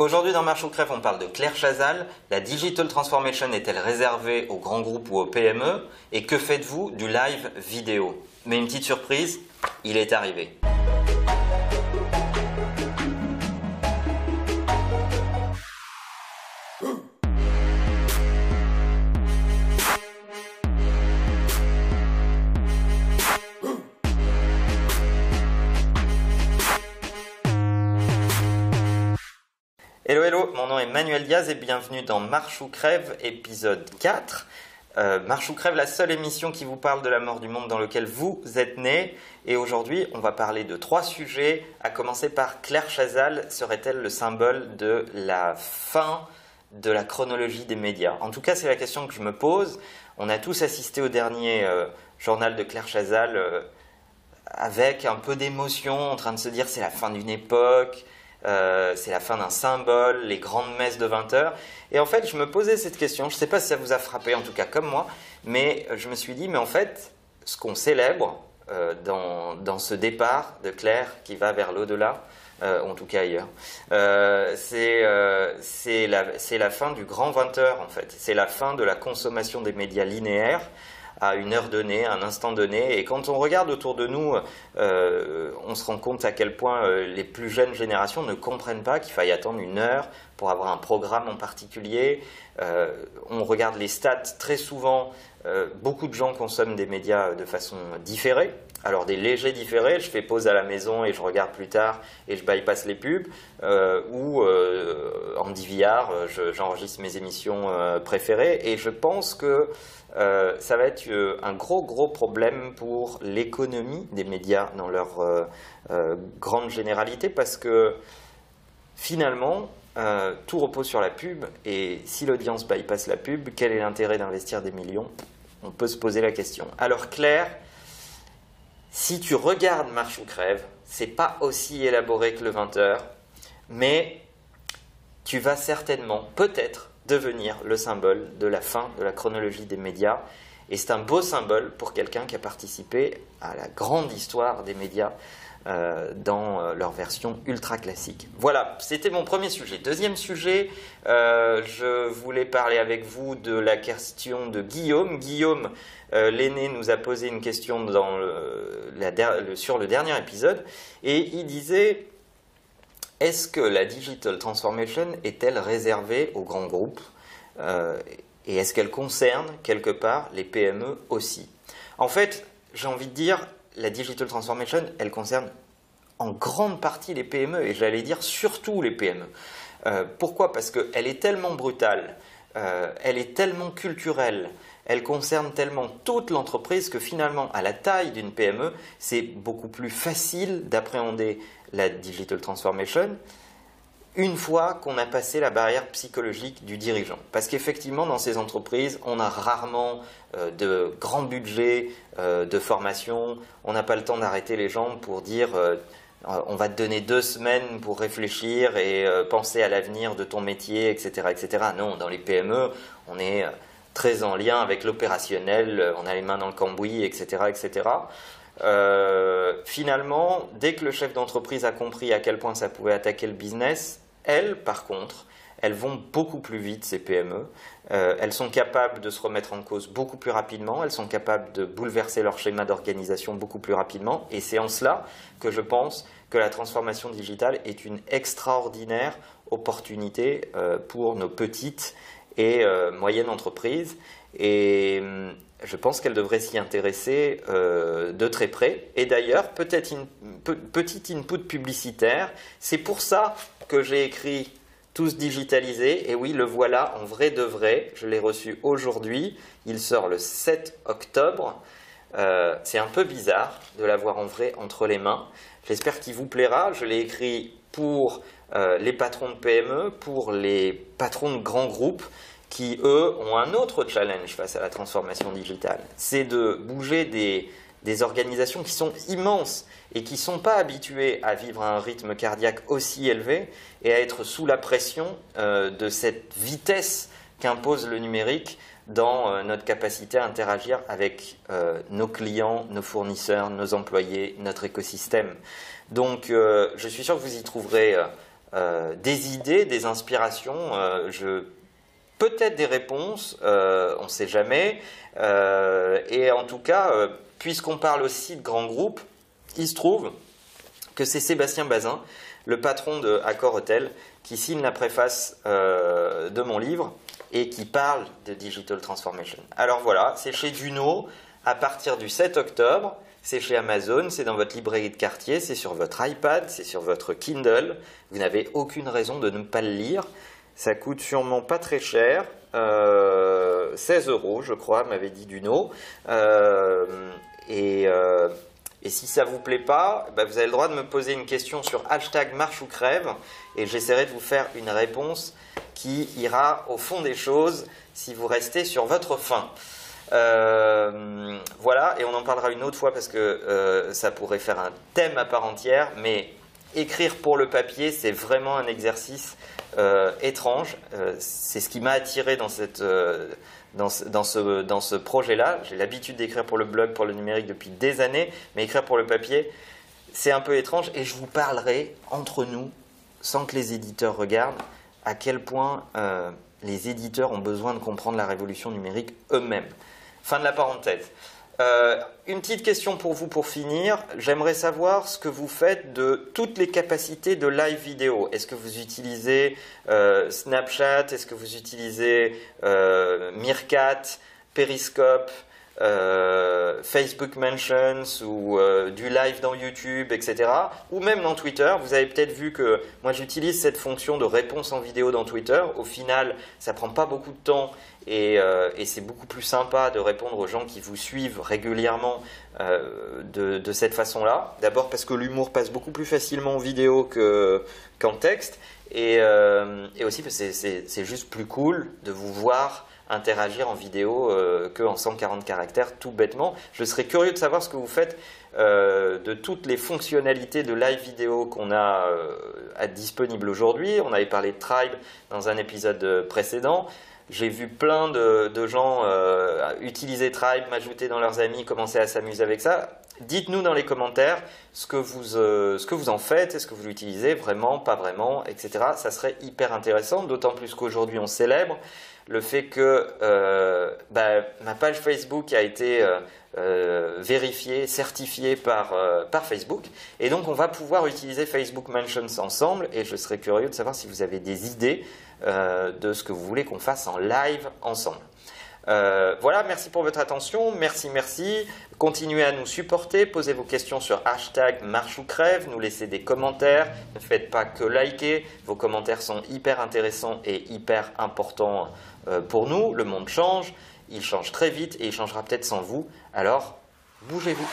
Aujourd'hui dans Marche Crève, on parle de Claire Chazal. La Digital Transformation est-elle réservée aux grands groupes ou aux PME Et que faites-vous du live vidéo? Mais une petite surprise, il est arrivé. Mon nom est Manuel Diaz et bienvenue dans Marche ou Crève, épisode 4. Euh, Marche ou Crève, la seule émission qui vous parle de la mort du monde dans lequel vous êtes né. Et aujourd'hui, on va parler de trois sujets, à commencer par Claire Chazal, serait-elle le symbole de la fin de la chronologie des médias? En tout cas, c'est la question que je me pose. On a tous assisté au dernier euh, journal de Claire Chazal euh, avec un peu d'émotion, en train de se dire c'est la fin d'une époque, euh, c'est la fin d'un symbole, les grandes messes de 20 heures. Et en fait, je me posais cette question, je ne sais pas si ça vous a frappé, en tout cas comme moi, mais je me suis dit, mais en fait, ce qu'on célèbre euh, dans, dans, ce départ de Claire qui va vers l'au-delà, euh, en tout cas ailleurs, c'est la, la, fin du grand 20 heures, en fait. C'est la fin de la consommation des médias linéaires à une heure donnée, à un instant donné. Et quand on regarde autour de nous, euh, on se rend compte à quel point euh, les plus jeunes générations ne comprennent pas qu'il faille attendre une heure pour avoir un programme en particulier. Euh, on regarde les stats très souvent. beaucoup de gens consomment des médias de façon différée. Alors des légers différés, je fais pause à la maison et je regarde plus tard et je bypass les pubs, ou en DVR, j'enregistre mes émissions préférées et je pense que euh, ça va être euh, un gros gros problème pour l'économie des médias dans leur euh, grande généralité parce que finalement tout repose sur la pub et si l'audience bypasse la pub, quel est l'intérêt d'investir des millions? On peut se poser la question. Alors Claire, si tu regardes Marche ou Crève, c'est pas aussi élaboré que le 20h, mais tu vas certainement, peut-être, devenir le symbole de la fin de la chronologie des médias. Et c'est un beau symbole pour quelqu'un qui a participé à la grande histoire des médias euh, dans euh, leur version ultra classique. Voilà, c'était mon premier sujet. Deuxième sujet, euh, je voulais parler avec vous de la question de Guillaume. Guillaume, l'aîné, nous a posé une question sur le dernier épisode et il disait est-ce que la digital transformation est-elle réservée aux grands groupes et est-ce qu'elle concerne quelque part les PME aussi? En fait, j'ai envie de dire, la digital transformation, elle concerne en grande partie les PME et j'allais dire surtout les PME. Euh, pourquoi? Parce qu'elle est tellement brutale, euh, elle est tellement culturelle, elle concerne tellement toute l'entreprise que finalement, à la taille d'une PME, c'est beaucoup plus facile d'appréhender la digital transformation une fois qu'on a passé la barrière psychologique du dirigeant. Parce qu'effectivement, dans ces entreprises, on a rarement euh, de grands budgets euh, de formation, on n'a pas le temps d'arrêter les gens pour dire euh, on va te donner deux semaines pour réfléchir et penser à l'avenir de ton métier, etc., etc. Non, dans les PME, on est très en lien avec l'opérationnel, on a les mains dans le cambouis, etc., etc. Euh, finalement, dès que le chef d'entreprise a compris à quel point ça pouvait attaquer le business, elles, par contre, elles vont beaucoup plus vite, ces PME. Euh, elles sont capables de se remettre en cause beaucoup plus rapidement, elles sont capables de bouleverser leur schéma d'organisation beaucoup plus rapidement. Et c'est en cela que je pense que la transformation digitale est une extraordinaire opportunité euh, pour nos petites et moyennes entreprises. Et hum, je pense qu'elle devrait s'y intéresser euh, de très près. Et d'ailleurs, peut-être une petite input publicitaire. C'est pour ça que j'ai écrit Tous digitalisés. Et oui, le voilà en vrai de vrai. Je l'ai reçu aujourd'hui. Il sort le 7 octobre. Euh, c'est un peu bizarre de l'avoir en vrai entre les mains. J'espère qu'il vous plaira. Je l'ai écrit pour euh, les patrons de PME, pour les patrons de grands groupes qui, eux, ont un autre challenge face à la transformation digitale. C'est de bouger des, organisations qui sont immenses et qui ne sont pas habituées à vivre à un rythme cardiaque aussi élevé et à être sous la pression euh, de cette vitesse qu'impose le numérique dans euh, notre capacité à interagir avec euh, nos clients, nos fournisseurs, nos employés, notre écosystème. Donc je suis sûr que vous y trouverez des idées, des inspirations, je peut-être des réponses, on ne sait jamais. et en tout cas, puisqu'on parle aussi de grands groupes, il se trouve que c'est Sébastien Bazin, le patron de Hotel, qui signe la préface euh, de mon livre et qui parle de Digital Transformation. Alors voilà, c'est chez Duno à partir du 7 octobre. C'est chez Amazon, c'est dans votre librairie de quartier, c'est sur votre iPad, c'est sur votre Kindle. Vous n'avez aucune raison de ne pas le lire. Ça coûte sûrement pas très cher, 16 euh, euros, je crois, m'avait dit Duno. Euh, et et si ça vous plaît pas, bah, vous avez le droit de me poser une question sur hashtag marche ou crève et j'essaierai de vous faire une réponse qui ira au fond des choses si vous restez sur votre faim. Euh, voilà, et on en parlera une autre fois parce que euh, ça pourrait faire un thème à part entière, mais écrire pour le papier, c'est vraiment un exercice euh, étrange. c'est ce qui m'a attiré dans cette dans ce, projet-là. J'ai l'habitude d'écrire pour le blog, pour le numérique depuis des années, mais écrire pour le papier, c'est un peu étrange et je vous parlerai entre nous, sans que les éditeurs regardent, à quel point euh, les éditeurs ont besoin de comprendre la révolution numérique eux-mêmes. Fin de la parenthèse. Euh, une petite question pour vous pour finir. J'aimerais savoir ce que vous faites de toutes les capacités de live vidéo. Est-ce que vous utilisez euh, Snapchat? Est-ce que vous utilisez euh, Meerkat, Periscope? Euh, Facebook Mentions ou euh, du live dans YouTube, etc. Ou même dans Twitter. Vous avez peut-être vu que moi j'utilise cette fonction de réponse en vidéo dans Twitter. Au final, ça prend pas beaucoup de temps et, euh, c'est beaucoup plus sympa de répondre aux gens qui vous suivent régulièrement de, cette façon-là. D'abord parce que l'humour passe beaucoup plus facilement en vidéo qu'en texte. Et, et aussi parce que c'est juste plus cool de vous voir interagir en vidéo euh, que en 140 caractères, tout bêtement. Je serais curieux de savoir ce que vous faites euh, de toutes les fonctionnalités de live vidéo qu'on a euh, à disponible aujourd'hui. On avait parlé de Tribe dans un épisode précédent. J'ai vu plein de, gens utiliser Tribe, m'ajouter dans leurs amis, commencer à s'amuser avec ça. Dites-nous dans les commentaires ce que vous, ce que vous en faites, est-ce que vous l'utilisez vraiment, pas vraiment, etc. Ça serait hyper intéressant, d'autant plus qu'aujourd'hui on célèbre le fait que euh, bah, ma page Facebook a été euh, euh, vérifiée, certifiée par, par Facebook. Et donc, on va pouvoir utiliser Facebook Mentions ensemble. Et je serais curieux de savoir si vous avez des idées de ce que vous voulez qu'on fasse en live ensemble. Euh, voilà, merci pour votre attention, merci, merci. Continuez à nous supporter, posez vos questions sur hashtag marche ou crève, nous laissez des commentaires, ne faites pas que liker, vos commentaires sont hyper intéressants et hyper importants euh, pour nous. Le monde change, il change très vite et il changera peut-être sans vous, alors bougez-vous.